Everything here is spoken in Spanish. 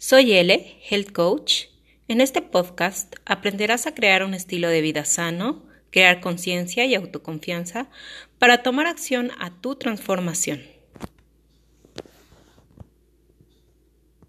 Soy Ele, Health Coach. En este podcast aprenderás a crear un estilo de vida sano, crear conciencia y autoconfianza para tomar acción a tu transformación.